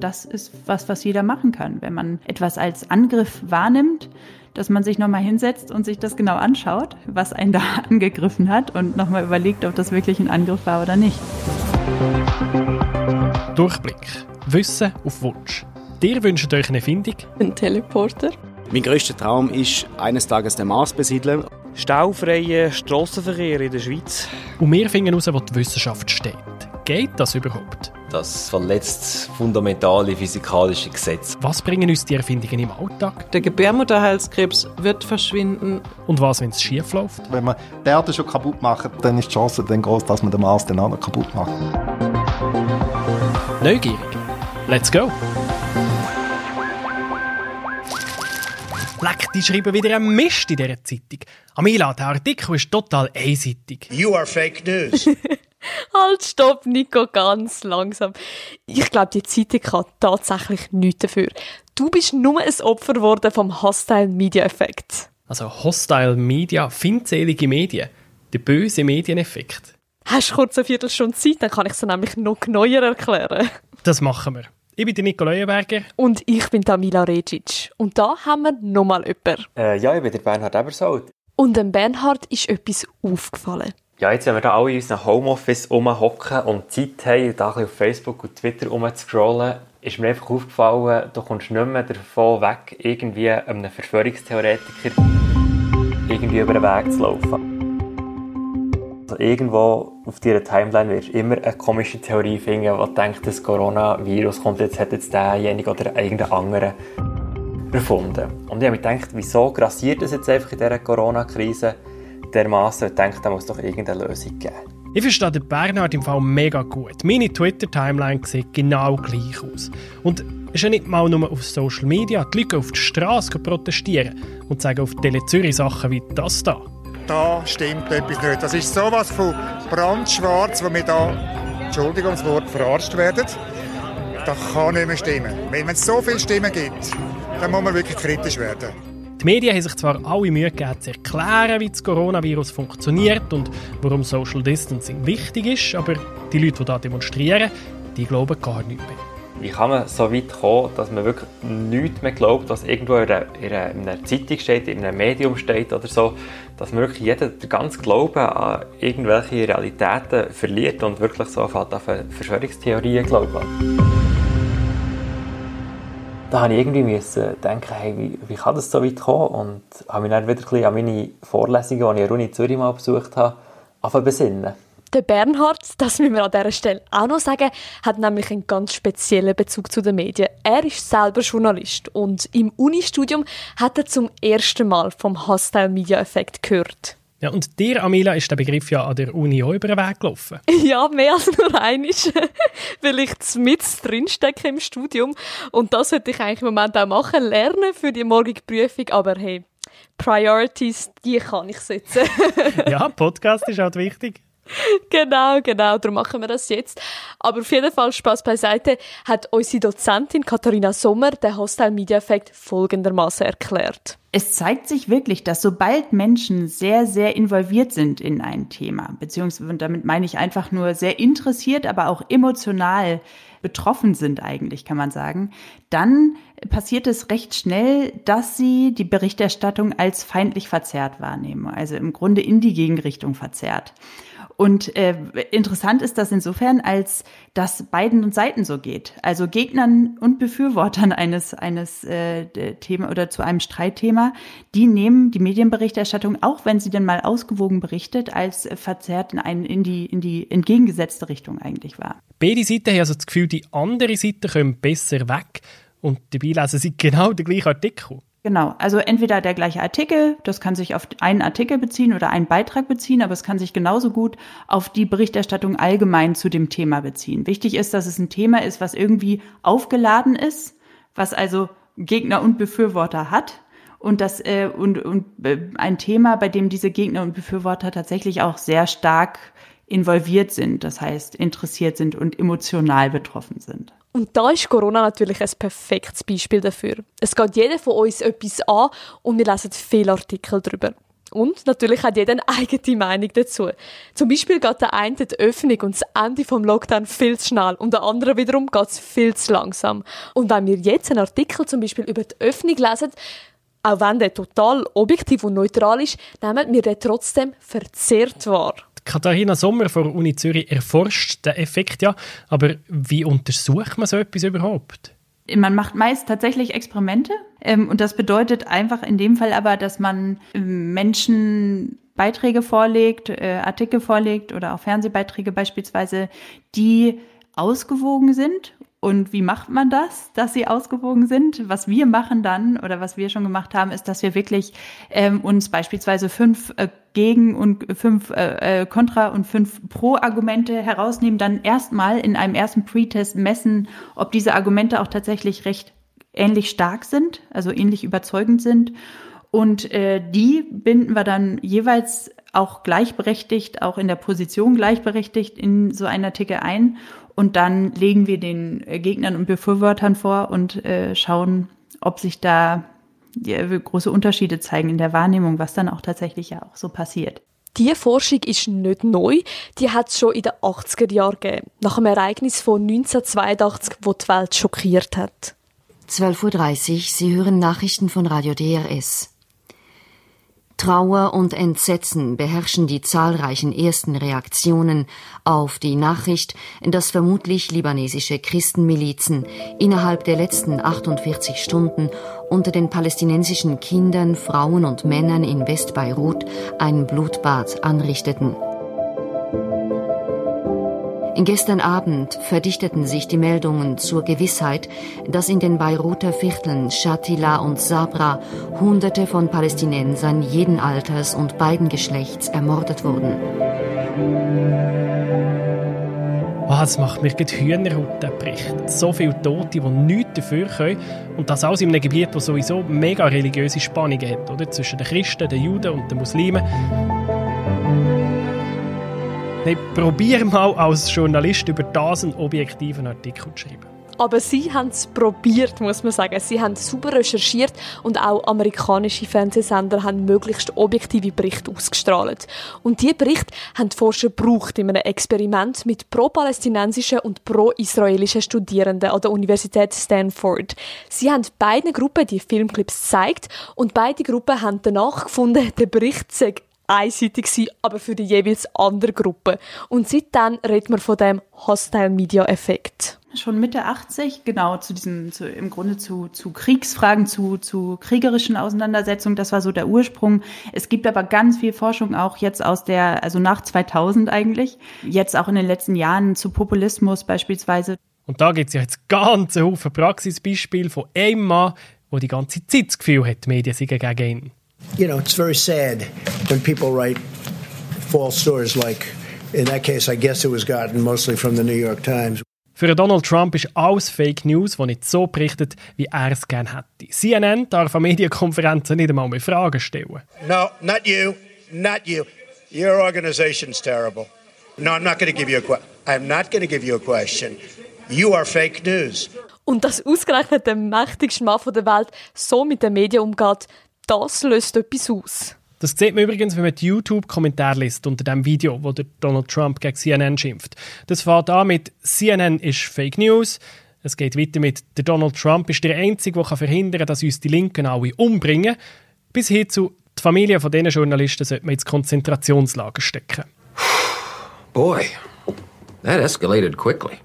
Das ist was, was jeder machen kann. Wenn man etwas als Angriff wahrnimmt, dass man sich nochmal hinsetzt und sich das genau anschaut, was einen da angegriffen hat und nochmal überlegt, ob das wirklich ein Angriff war oder nicht. Durchblick. Wissen auf Wunsch. Dir wünscht euch eine Findung? Ein Teleporter. Mein grösster Traum ist, eines Tages den Mars besiedeln. Staufreien Strassenverkehr in der Schweiz. Und wir finden heraus, wo die Wissenschaft steht. Geht das überhaupt? Das verletzt fundamentale physikalische Gesetze. Was bringen uns die Erfindungen im Alltag? Der Gebärmutterhalskrebs wird verschwinden. Und was, wenn es schief läuft? Wenn man die Erde schon kaputt macht, dann ist die Chance dann groß, dass man den Mars auch noch kaputt macht. Neugierig. Let's go! Leck, die schreiben wieder einen Mist in dieser Zeitung. Amila, der Artikel ist total einseitig. You are fake news. halt, stopp, Nico, ganz langsam. Ich glaube, die Zeitung kann tatsächlich nichts dafür. Du bist nur ein Opfer geworden vom Hostile Media Effekt. Also Hostile Media, feindselige Medien. Der böse Medieneffekt. Hast du kurz eine Viertelstunde Zeit, dann kann ich es nämlich noch neuer erklären. Das machen wir. Ich bin der Nico Leuenberger. Und ich bin Tamila Regic. Und da haben wir nochmal jemanden. Äh, ja, ich bin der Bernhard Ebersold. Und dem Bernhard ist etwas aufgefallen. Ja, jetzt, wenn wir da alle in unserem Homeoffice rumhocken und Zeit haben, da auf Facebook und Twitter rumzuscrollen, ist mir einfach aufgefallen, du kommst nicht mehr davon weg, irgendwie einem Verschwörungstheoretiker irgendwie über den Weg zu laufen. Also irgendwo auf deiner Timeline wirst du immer eine komische Theorie finden, die denkt, das Coronavirus kommt jetzt, hat jetzt derjenige oder irgendein anderer erfunden. Und ich habe mir gedacht, wieso grassiert das jetzt einfach in dieser Corona-Krise dermaßen? Ich denke, da muss doch irgendeine Lösung geben. Ich verstehe den Bernhard im Fall mega gut. Meine Twitter-Timeline sieht genau gleich aus. Und es ist ja nicht mal nur auf Social Media. Die Leute auf die Straße protestieren und sagen auf Tele Zürich Sachen wie das da da stimmt etwas nicht. Das ist sowas von brandschwarz, wo wir da, Entschuldigung, das Wort verarscht werden. Das kann nicht mehr stimmen. Wenn es so viele Stimmen gibt, dann muss man wirklich kritisch werden. Die Medien haben sich zwar alle Mühe gegeben, zu erklären, wie das Coronavirus funktioniert und warum Social Distancing wichtig ist, aber die Leute, die da demonstrieren, die glauben gar nicht mehr. Wie kann man so weit kommen, dass man wirklich nichts mehr glaubt, was irgendwo in einer, in einer Zeitung steht, in einem Medium steht oder so, dass man wirklich jeder den ganzen Glauben an irgendwelche Realitäten verliert und wirklich so auf Verschwörungstheorien glauben. Da habe ich irgendwie müssen denken, hey, wie, wie kann das so weit kommen? Und habe mich dann wieder ein an meine Vorlesungen, die ich in Uni Zürich mal besucht habe, besinnen. Der Bernhard, das müssen wir an dieser Stelle auch noch sagen, hat nämlich einen ganz speziellen Bezug zu den Medien. Er ist selber Journalist und im Unistudium hat er zum ersten Mal vom Hostile Media Effekt gehört. Ja, und dir, Amila, ist der Begriff ja an der Uni auch über den Weg gelaufen. Ja, mehr als nur einisch, weil ich mit drinstecke im Studium und das sollte ich eigentlich im Moment auch machen, lernen für die morgige Prüfung, aber hey, Priorities, die kann ich setzen. ja, Podcast ist halt wichtig. genau, genau, darum machen wir das jetzt. Aber auf jeden Fall, Spaß beiseite, hat unsere Dozentin Katharina Sommer den Hostile Media Effekt folgendermaßen erklärt. Es zeigt sich wirklich, dass sobald Menschen sehr, sehr involviert sind in ein Thema, beziehungsweise damit meine ich einfach nur sehr interessiert, aber auch emotional betroffen sind eigentlich, kann man sagen, dann passiert es recht schnell, dass sie die Berichterstattung als feindlich verzerrt wahrnehmen, also im Grunde in die Gegenrichtung verzerrt. Und äh, interessant ist das insofern, als das beiden Seiten so geht. Also Gegnern und Befürwortern eines eines äh, Thema oder zu einem Streitthema, die nehmen die Medienberichterstattung, auch wenn sie denn mal ausgewogen berichtet, als verzerrt in, ein, in die in die entgegengesetzte Richtung eigentlich wahr. Beide Seiten haben also das Gefühl, die andere Seite kommt besser weg und dabei lesen sie genau den gleichen Artikel. Genau, also entweder der gleiche Artikel, das kann sich auf einen Artikel beziehen oder einen Beitrag beziehen, aber es kann sich genauso gut auf die Berichterstattung allgemein zu dem Thema beziehen. Wichtig ist, dass es ein Thema ist, was irgendwie aufgeladen ist, was also Gegner und Befürworter hat und das äh, und, und äh, ein Thema, bei dem diese Gegner und Befürworter tatsächlich auch sehr stark involviert sind, das heißt interessiert sind und emotional betroffen sind. Und da ist Corona natürlich ein perfektes Beispiel dafür. Es geht jeder von uns etwas an und wir lesen viele Artikel darüber. Und natürlich hat jeder eine eigene Meinung dazu. Zum Beispiel geht der eine die Öffnung und das Ende vom Lockdown viel zu schnell und der andere wiederum geht es viel zu langsam. Und wenn wir jetzt einen Artikel zum Beispiel über die Öffnung lesen, auch wenn der total objektiv und neutral ist, nehmen wir den trotzdem verzerrt wahr. Katharina Sommer von der Uni Zürich erforscht den Effekt ja, aber wie untersucht man so etwas überhaupt? Man macht meist tatsächlich Experimente ähm, und das bedeutet einfach in dem Fall aber, dass man ähm, Menschen Beiträge vorlegt, äh, Artikel vorlegt oder auch Fernsehbeiträge beispielsweise, die ausgewogen sind und wie macht man das, dass sie ausgewogen sind? Was wir machen dann oder was wir schon gemacht haben, ist, dass wir wirklich ähm, uns beispielsweise fünf äh, Gegen- und fünf äh, Kontra- äh, und fünf Pro-Argumente herausnehmen, dann erstmal in einem ersten Pre-Test messen, ob diese Argumente auch tatsächlich recht ähnlich stark sind, also ähnlich überzeugend sind. Und äh, die binden wir dann jeweils auch gleichberechtigt, auch in der Position gleichberechtigt in so einen Artikel ein und dann legen wir den äh, Gegnern und Befürwortern vor und äh, schauen, ob sich da ja, große Unterschiede zeigen in der Wahrnehmung, was dann auch tatsächlich ja auch so passiert. Diese Forschung ist nicht neu, die hat es schon in den 80er Jahren gegeben, nach einem Ereignis von 1982, wo die Welt schockiert hat. 12.30 Uhr, Sie hören Nachrichten von Radio DRS. Trauer und Entsetzen beherrschen die zahlreichen ersten Reaktionen auf die Nachricht, dass vermutlich libanesische Christenmilizen innerhalb der letzten 48 Stunden unter den palästinensischen Kindern, Frauen und Männern in Westbeirut ein Blutbad anrichteten. Gestern Abend verdichteten sich die Meldungen zur Gewissheit, dass in den Beiruter Vierteln Shatila und Sabra Hunderte von Palästinensern jeden Alters und beiden Geschlechts ermordet wurden. Das macht mir die Hühnerhaut, der Bericht. So viele Tote, die nichts dafür können. Und das alles in einem Gebiet, das sowieso mega religiöse Spannungen hat, oder? Zwischen den Christen, den Juden und den Muslimen. Hey, probier mal als Journalist über das einen objektiven Artikel zu schreiben. Aber sie haben es probiert, muss man sagen. Sie haben super recherchiert und auch amerikanische Fernsehsender haben möglichst objektive Berichte ausgestrahlt. Und diese Berichte haben die Forscher gebraucht in einem Experiment mit pro-palästinensischen und pro-israelischen Studierenden an der Universität Stanford. Sie haben beiden Gruppen die Filmclips gezeigt und beide Gruppen haben danach gefunden, der Bericht sei einseitig gewesen, aber für die jeweils andere Gruppe. Und seitdem redet man von dem Hostile Media Effekt. Schon Mitte 80, genau, zu diesem, zu, im Grunde zu, zu Kriegsfragen, zu, zu kriegerischen Auseinandersetzungen, das war so der Ursprung. Es gibt aber ganz viel Forschung auch jetzt aus der, also nach 2000 eigentlich, jetzt auch in den letzten Jahren zu Populismus beispielsweise. Und da gibt es ja jetzt ganz Haufen Praxisbeispiele von einem Mann, der die ganze Zeit das Gefühl hat, die Medien seien gegen ihn. You know, it's very sad when people write false stories like, in that case, I guess it was gotten mostly from the New York Times. Für Donald Trump ist alles Fake News, das nicht so berichtet, wie er es gerne hätte. CNN darf an Medienkonferenzen nicht einmal mehr Fragen stellen. No, not you, not you. Your organization's terrible. No, I'm not going to give you a question. I'm not going to give you a question. You are fake news. Und dass ausgerechnet der mächtigste Mann der Welt so mit den Medien umgeht, das löst etwas aus. Das sieht man übrigens, wenn man die YouTube-Kommentar liest unter dem Video, wo der Donald Trump gegen CNN schimpft. Das fängt an mit CNN ist Fake News. Es geht weiter mit der Donald Trump ist der Einzige, der verhindern kann, dass uns die Linken alle umbringen. Bis hin zu die Familie von diesen Journalisten sollte man ins Konzentrationslager stecken. Boy, that escalated quickly.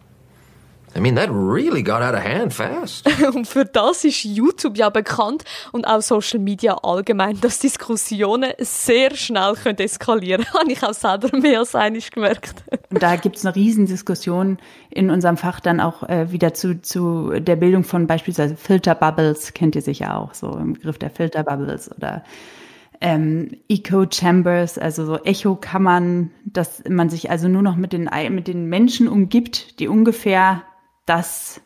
I mean, that really got out of hand fast. und für das ist YouTube ja bekannt und auch Social Media allgemein, dass Diskussionen sehr schnell können eskalieren können. Habe ich auch selber mehr als einig gemerkt. und da gibt es eine Riesendiskussion in unserem Fach dann auch äh, wieder zu, zu der Bildung von beispielsweise Filterbubbles, kennt ihr sicher auch, so im Begriff der Filterbubbles oder ähm, Echo-Chambers, also so Echokammern, dass man sich also nur noch mit den, mit den Menschen umgibt, die ungefähr das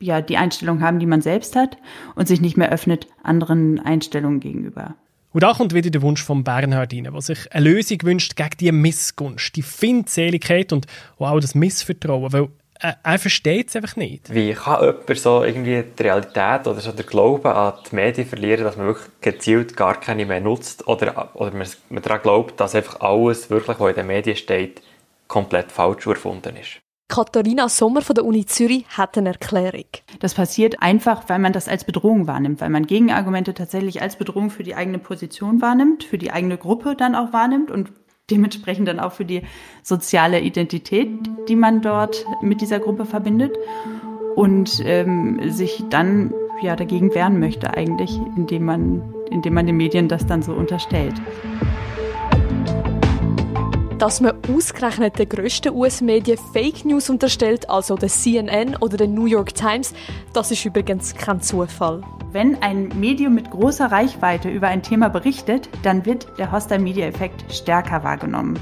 ja die Einstellung haben, die man selbst hat und sich nicht mehr öffnet anderen Einstellungen gegenüber. Und da kommt wieder der Wunsch von Bernhard rein, der sich eine Lösung wünscht gegen die Missgunst, die Feindseligkeit und auch das Missvertrauen. Weil er, er versteht es einfach nicht. Wie kann jemand so irgendwie die Realität oder so der Glauben an die Medien verlieren, dass man wirklich gezielt gar keine mehr nutzt oder, oder man, man daran glaubt, dass einfach alles, wirklich, was in den Medien steht, komplett falsch erfunden ist? Katharina Sommer von der Uni Zürich hat eine Erklärung. Das passiert einfach, weil man das als Bedrohung wahrnimmt, weil man Gegenargumente tatsächlich als Bedrohung für die eigene Position wahrnimmt, für die eigene Gruppe dann auch wahrnimmt und dementsprechend dann auch für die soziale Identität, die man dort mit dieser Gruppe verbindet und ähm, sich dann ja dagegen wehren möchte eigentlich, indem man, indem man den Medien das dann so unterstellt. Dass man ausgerechnet den grössten US-Medien Fake News unterstellt, also der CNN oder der New York Times, das ist übrigens kein Zufall. Wenn ein Medium mit großer Reichweite über ein Thema berichtet, dann wird der Hostile-Media-Effekt stärker wahrgenommen.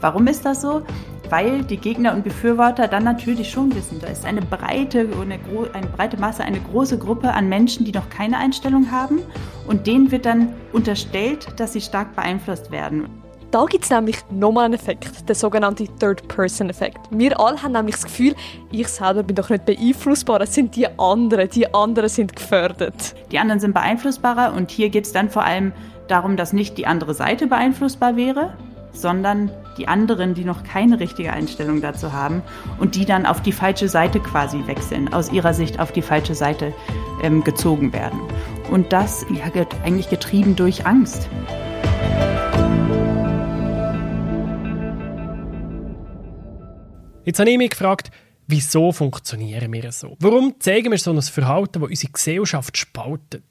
Warum ist das so? Weil die Gegner und Befürworter dann natürlich schon wissen, da ist eine breite, eine, eine breite Masse, eine große Gruppe an Menschen, die noch keine Einstellung haben und denen wird dann unterstellt, dass sie stark beeinflusst werden. Da gibt es nämlich nochmal einen Effekt, den sogenannten Third-Person-Effekt. Wir alle haben nämlich das Gefühl, ich selber bin doch nicht beeinflussbar, es sind die anderen, die anderen sind gefördert. Die anderen sind beeinflussbarer und hier geht es dann vor allem darum, dass nicht die andere Seite beeinflussbar wäre, sondern die anderen, die noch keine richtige Einstellung dazu haben und die dann auf die falsche Seite quasi wechseln, aus ihrer Sicht auf die falsche Seite ähm, gezogen werden. Und das ja, eigentlich getrieben durch Angst. Jetzt habe ich mich gefragt, wieso funktionieren wir so? Warum zeigen wir so ein Verhalten, das unsere Gesellschaft spaltet?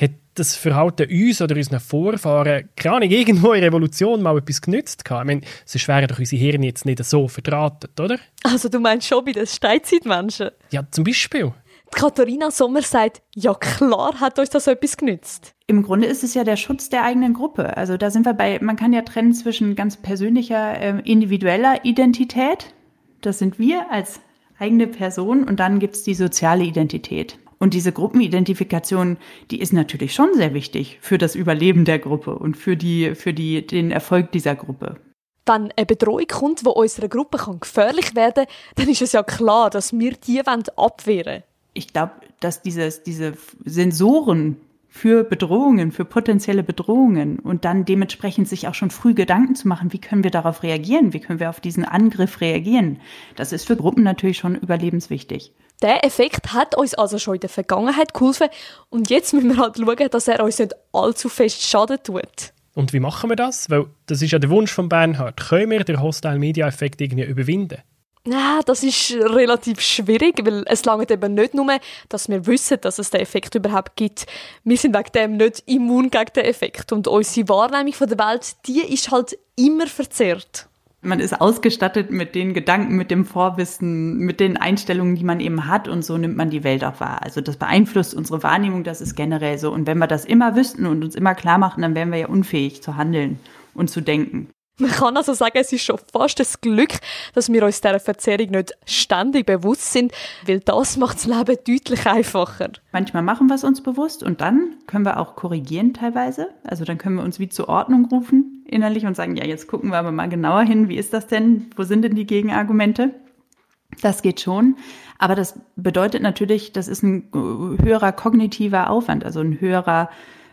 Hat das Verhalten uns oder unseren Vorfahren, keine Ahnung, irgendwo in der Revolution mal etwas genützt gehabt? Ich meine, sonst wären doch unsere Hirne jetzt nicht so verdrahtet, oder? Also du meinst schon bei den Steinzeitmenschen? Ja, zum Beispiel. Die Katharina Sommer sagt, ja klar hat uns das etwas genützt. Im Grunde ist es ja der Schutz der eigenen Gruppe. Also da sind wir bei, man kann ja trennen zwischen ganz persönlicher, äh, individueller Identität, das sind wir als eigene Person und dann gibt es die soziale Identität. Und diese Gruppenidentifikation, die ist natürlich schon sehr wichtig für das Überleben der Gruppe und für, die, für die, den Erfolg dieser Gruppe. Wenn eine Bedrohung kommt, die unserer Gruppe kann gefährlich werden kann, dann ist es ja klar, dass wir die abwehren wollen. Ich glaube, dass dieses, diese Sensoren für Bedrohungen, für potenzielle Bedrohungen und dann dementsprechend sich auch schon früh Gedanken zu machen, wie können wir darauf reagieren, wie können wir auf diesen Angriff reagieren. Das ist für Gruppen natürlich schon überlebenswichtig. Der Effekt hat uns also schon in der Vergangenheit geholfen und jetzt müssen wir halt schauen, dass er uns nicht allzu fest Schaden tut. Und wie machen wir das? Weil das ist ja der Wunsch von Bernhard. Können wir den Hostile Media Effekt irgendwie überwinden? Ja, das ist relativ schwierig, weil es langt eben nicht nur, dass wir wissen, dass es den Effekt überhaupt gibt. Wir sind wegen dem nicht immun gegen den Effekt und unsere Wahrnehmung von der Welt, die ist halt immer verzerrt. Man ist ausgestattet mit den Gedanken, mit dem Vorwissen, mit den Einstellungen, die man eben hat und so nimmt man die Welt auch wahr. Also das beeinflusst unsere Wahrnehmung, das ist generell so. Und wenn wir das immer wüssten und uns immer klar machen, dann wären wir ja unfähig zu handeln und zu denken. Man kann also sagen, es ist schon fast das Glück, dass wir uns dieser Verzerrung nicht ständig bewusst sind, weil das macht das Leben deutlich einfacher. Manchmal machen wir es uns bewusst und dann können wir auch korrigieren teilweise. Also dann können wir uns wie zur Ordnung rufen innerlich und sagen, ja, jetzt gucken wir aber mal genauer hin, wie ist das denn? Wo sind denn die Gegenargumente? Das geht schon. Aber das bedeutet natürlich, das ist ein höherer kognitiver Aufwand, also ein höherer,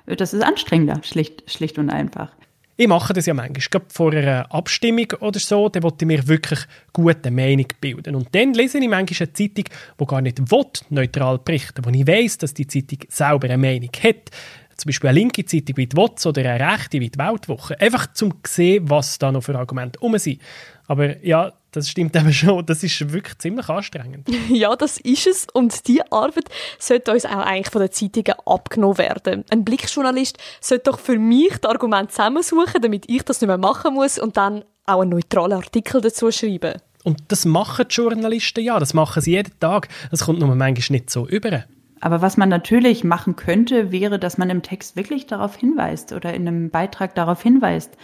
das ist anstrengender, schlicht, schlicht und einfach. Ich mache das ja manchmal, gerade vor einer Abstimmung oder so, da wollte ich mir wirklich gute Meinung bilden. Und dann lese ich manchmal eine Zeitung, die gar nicht will, neutral berichten wo ich weiss, dass die Zeitung selber eine Meinung hat. Zum Beispiel eine linke Zeitung wie die WOTS oder eine rechte wie die Weltwoche. Einfach zum sehen, was da noch für Argumente um sind. Aber ja, das stimmt eben schon. Das ist wirklich ziemlich anstrengend. ja, das ist es. Und diese Arbeit sollte uns auch eigentlich von den Zeitungen abgenommen werden. Ein Blickjournalist sollte doch für mich die Argumente zusammensuchen, damit ich das nicht mehr machen muss und dann auch einen neutralen Artikel dazu schreiben. Und das machen die Journalisten ja. Das machen sie jeden Tag. Das kommt nur manchmal nicht so über. Aber was man natürlich machen könnte, wäre, dass man im Text wirklich darauf hinweist oder in einem Beitrag darauf hinweist,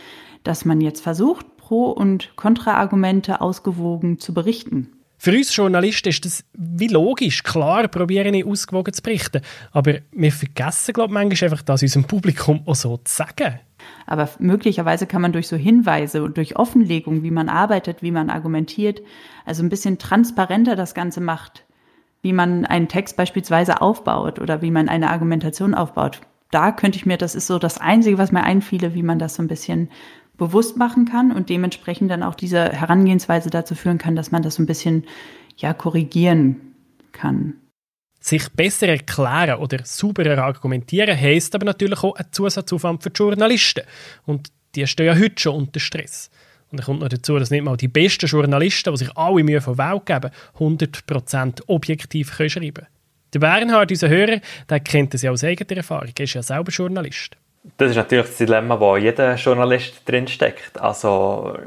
dass man jetzt versucht, Pro- und Kontraargumente ausgewogen zu berichten. Für uns Journalisten ist das wie logisch. Klar probieren ich ausgewogen zu berichten. Aber wir vergessen, glaube ich, manchmal einfach, das unserem Publikum auch so zu sagen. Aber möglicherweise kann man durch so Hinweise und durch Offenlegung, wie man arbeitet, wie man argumentiert, also ein bisschen transparenter das Ganze macht, wie man einen Text beispielsweise aufbaut oder wie man eine Argumentation aufbaut. Da könnte ich mir, das ist so das Einzige, was mir einfiele, wie man das so ein bisschen bewusst machen kann und dementsprechend dann auch diese Herangehensweise dazu führen kann, dass man das so ein bisschen ja korrigieren kann. Sich besser erklären oder sauberer argumentieren heisst aber natürlich auch ein Zusatzaufwand für die Journalisten. Und die stehen ja heute schon unter Stress. Und dann kommt noch dazu, dass nicht mal die besten Journalisten, die sich alle Mühe von Welt geben, 100% objektiv können schreiben können. Der Bernhard, unser Hörer, der kennt das ja aus eigener Erfahrung. Er ist ja selber Journalist. Das ist natürlich das Dilemma, wo jeder Journalist drinsteckt. Also,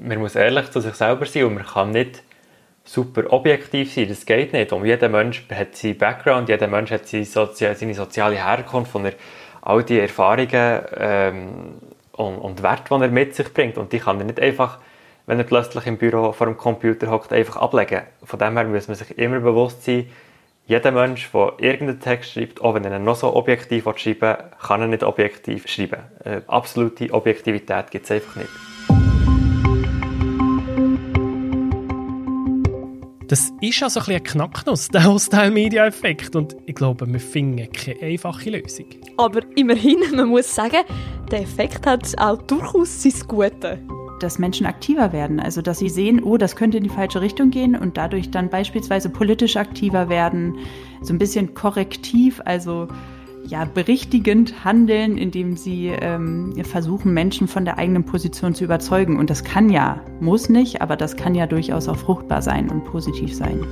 man muss ehrlich zu sich selber sein und man kann nicht super objektiv sein. Das geht nicht. Und jeder Mensch hat seinen Background, jeder Mensch hat seine, Sozi seine soziale Herkunft, von er all die Erfahrungen ähm, und, und Werte, die er mit sich bringt. Und die kann er nicht einfach, wenn er plötzlich im Büro vor dem Computer hockt, einfach ablegen. Von dem her muss man sich immer bewusst sein, jeder Mensch, der irgendeinen Text schreibt, auch wenn er noch so objektiv schreiben will, kann er nicht objektiv schreiben. Eine absolute Objektivität gibt es einfach nicht. Das ist also ein, ein Knacknuss, der Hostile-Media-Effekt. Und ich glaube, wir finden keine einfache Lösung. Aber immerhin, man muss sagen, der Effekt hat auch durchaus sein Gute dass Menschen aktiver werden. Also dass sie sehen, oh, das könnte in die falsche Richtung gehen und dadurch dann beispielsweise politisch aktiver werden, so ein bisschen korrektiv, also ja, berichtigend handeln, indem sie ähm, versuchen, Menschen von der eigenen Position zu überzeugen. Und das kann ja, muss nicht, aber das kann ja durchaus auch fruchtbar sein und positiv sein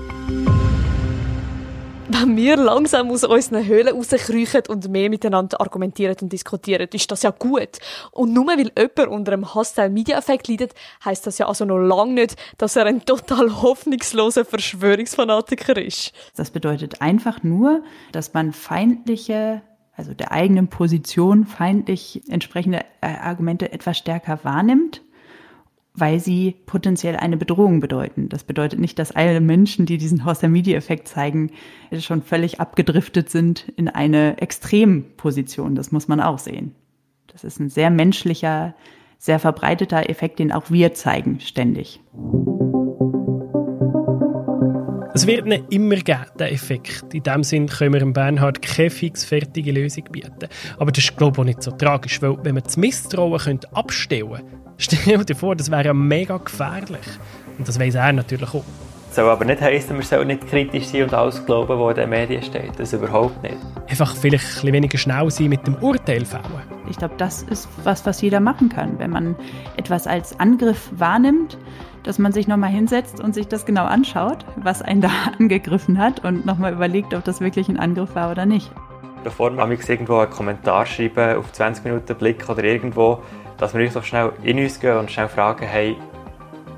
wenn wir langsam aus unseren Höhlen rauskriechen und mehr miteinander argumentieren und diskutieren, ist das ja gut. Und nur weil jemand unter einem Hostile-Media-Effekt leidet, heisst das ja also noch lange nicht, dass er ein total hoffnungsloser Verschwörungsfanatiker ist. Das bedeutet einfach nur, dass man feindliche also der eigenen Position feindlich entsprechende äh, Argumente etwas stärker wahrnimmt weil sie potenziell eine Bedrohung bedeuten. Das bedeutet nicht, dass alle Menschen, die diesen Horst-Media-Effekt zeigen, schon völlig abgedriftet sind in eine Extremposition. Das muss man auch sehen. Das ist ein sehr menschlicher, sehr verbreiteter Effekt, den auch wir zeigen, ständig. Es wird nicht immer geben, der Effekt. In dem Sinn können wir dem Bernhard keine fix-fertige Lösung bieten. Aber das ist, glaube ich, auch nicht so tragisch, weil wenn man das Misstrauen abstellen könnte, Stell dir vor, das wäre mega gefährlich. Und das weiß er natürlich auch. Das soll aber nicht heißen, wir sollen nicht kritisch sein und alles glauben, was in den Medien steht. Das überhaupt nicht. Einfach vielleicht ein bisschen weniger schnell sein mit dem Urteil fällen. Ich glaube, das ist was, was jeder machen kann. Wenn man etwas als Angriff wahrnimmt, dass man sich nochmal hinsetzt und sich das genau anschaut, was einen da angegriffen hat und nochmal überlegt, ob das wirklich ein Angriff war oder nicht. Bevor man irgendwo einen Kommentar schreiben, auf 20 Minuten Blick oder irgendwo, dass wir so schnell in uns gehen und schnell fragen, hey,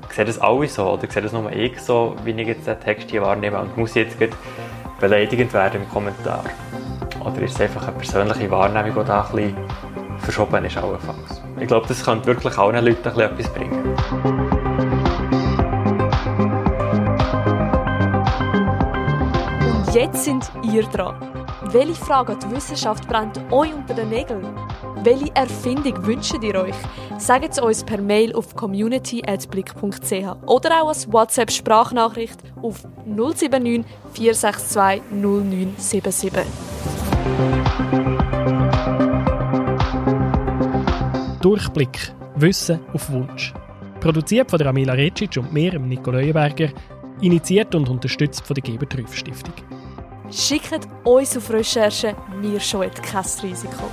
sehen das alle so oder sehen das nur ich so, wie ich jetzt den Text hier wahrnehme und muss jetzt beleidigend werden im Kommentar? Oder ist es einfach eine persönliche Wahrnehmung, die da ein bisschen verschoben ist allenfalls? Ich glaube, das könnte wirklich allen Leuten etwas bringen. Und jetzt sind ihr dran. Welche Frage die Wissenschaft brennt euch unter den Nägeln? Welche Erfindung wünscht ihr euch? Sagt es uns per Mail auf community.blick.ch oder auch als WhatsApp-Sprachnachricht auf 079 462 0977. Durchblick. Wissen auf Wunsch. Produziert von der Amila Recic und mir, Nico Leuenberger. Initiiert und unterstützt von der Geber Stiftung. Schickt uns auf Recherche, wir scheuen kein Risiko.